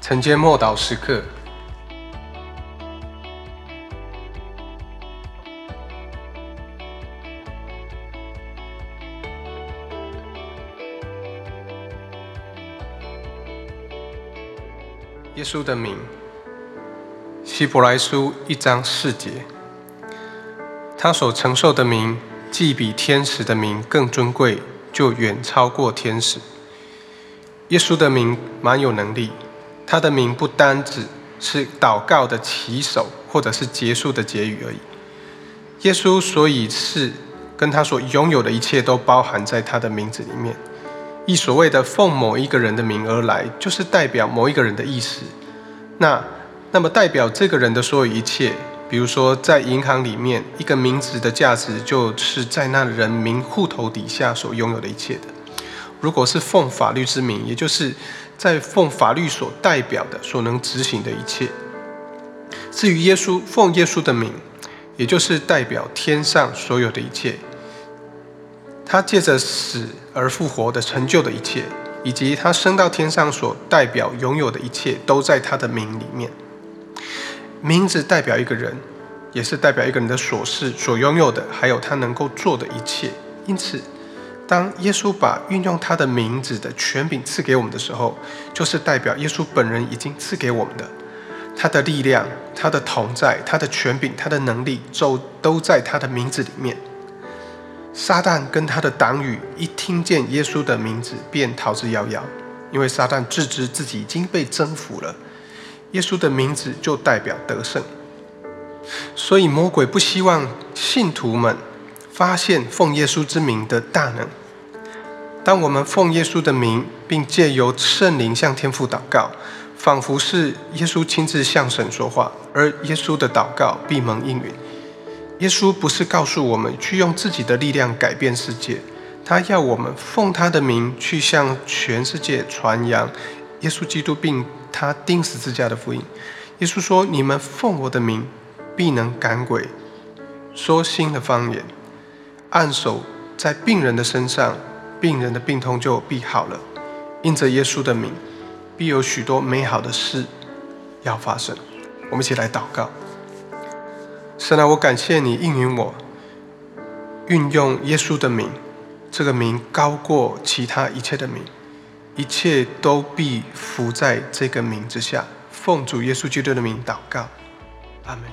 晨间默祷时刻，耶稣的名，希伯来书一章四节，他所承受的名，既比天使的名更尊贵，就远超过天使。耶稣的名蛮有能力。他的名不单只是祷告的起手，或者是结束的结语而已。耶稣所以是跟他所拥有的一切都包含在他的名字里面。以所谓的奉某一个人的名而来，就是代表某一个人的意思。那那么代表这个人的所有一切，比如说在银行里面，一个名字的价值就是在那人名户头底下所拥有的一切的。如果是奉法律之名，也就是在奉法律所代表的、所能执行的一切。至于耶稣奉耶稣的名，也就是代表天上所有的一切。他借着死而复活的成就的一切，以及他升到天上所代表拥有的一切，都在他的名里面。名字代表一个人，也是代表一个人的所事、所拥有的，还有他能够做的一切。因此。当耶稣把运用他的名字的权柄赐给我们的时候，就是代表耶稣本人已经赐给我们的，他的力量、他的同在、他的权柄、他的能力，都都在他的名字里面。撒旦跟他的党羽一听见耶稣的名字，便逃之夭夭，因为撒旦自知自己已经被征服了。耶稣的名字就代表得胜，所以魔鬼不希望信徒们发现奉耶稣之名的大能。当我们奉耶稣的名，并借由圣灵向天父祷告，仿佛是耶稣亲自向神说话，而耶稣的祷告必蒙应允。耶稣不是告诉我们去用自己的力量改变世界，他要我们奉他的名去向全世界传扬耶稣基督，并他钉死字架的福音。耶稣说：“你们奉我的名，必能赶鬼，说新的方言，按手在病人的身上。”病人的病痛就必好了，因着耶稣的名，必有许多美好的事要发生。我们一起来祷告。神啊，我感谢你应允我，运用耶稣的名，这个名高过其他一切的名，一切都必伏在这个名之下。奉主耶稣基督的名祷告，阿门。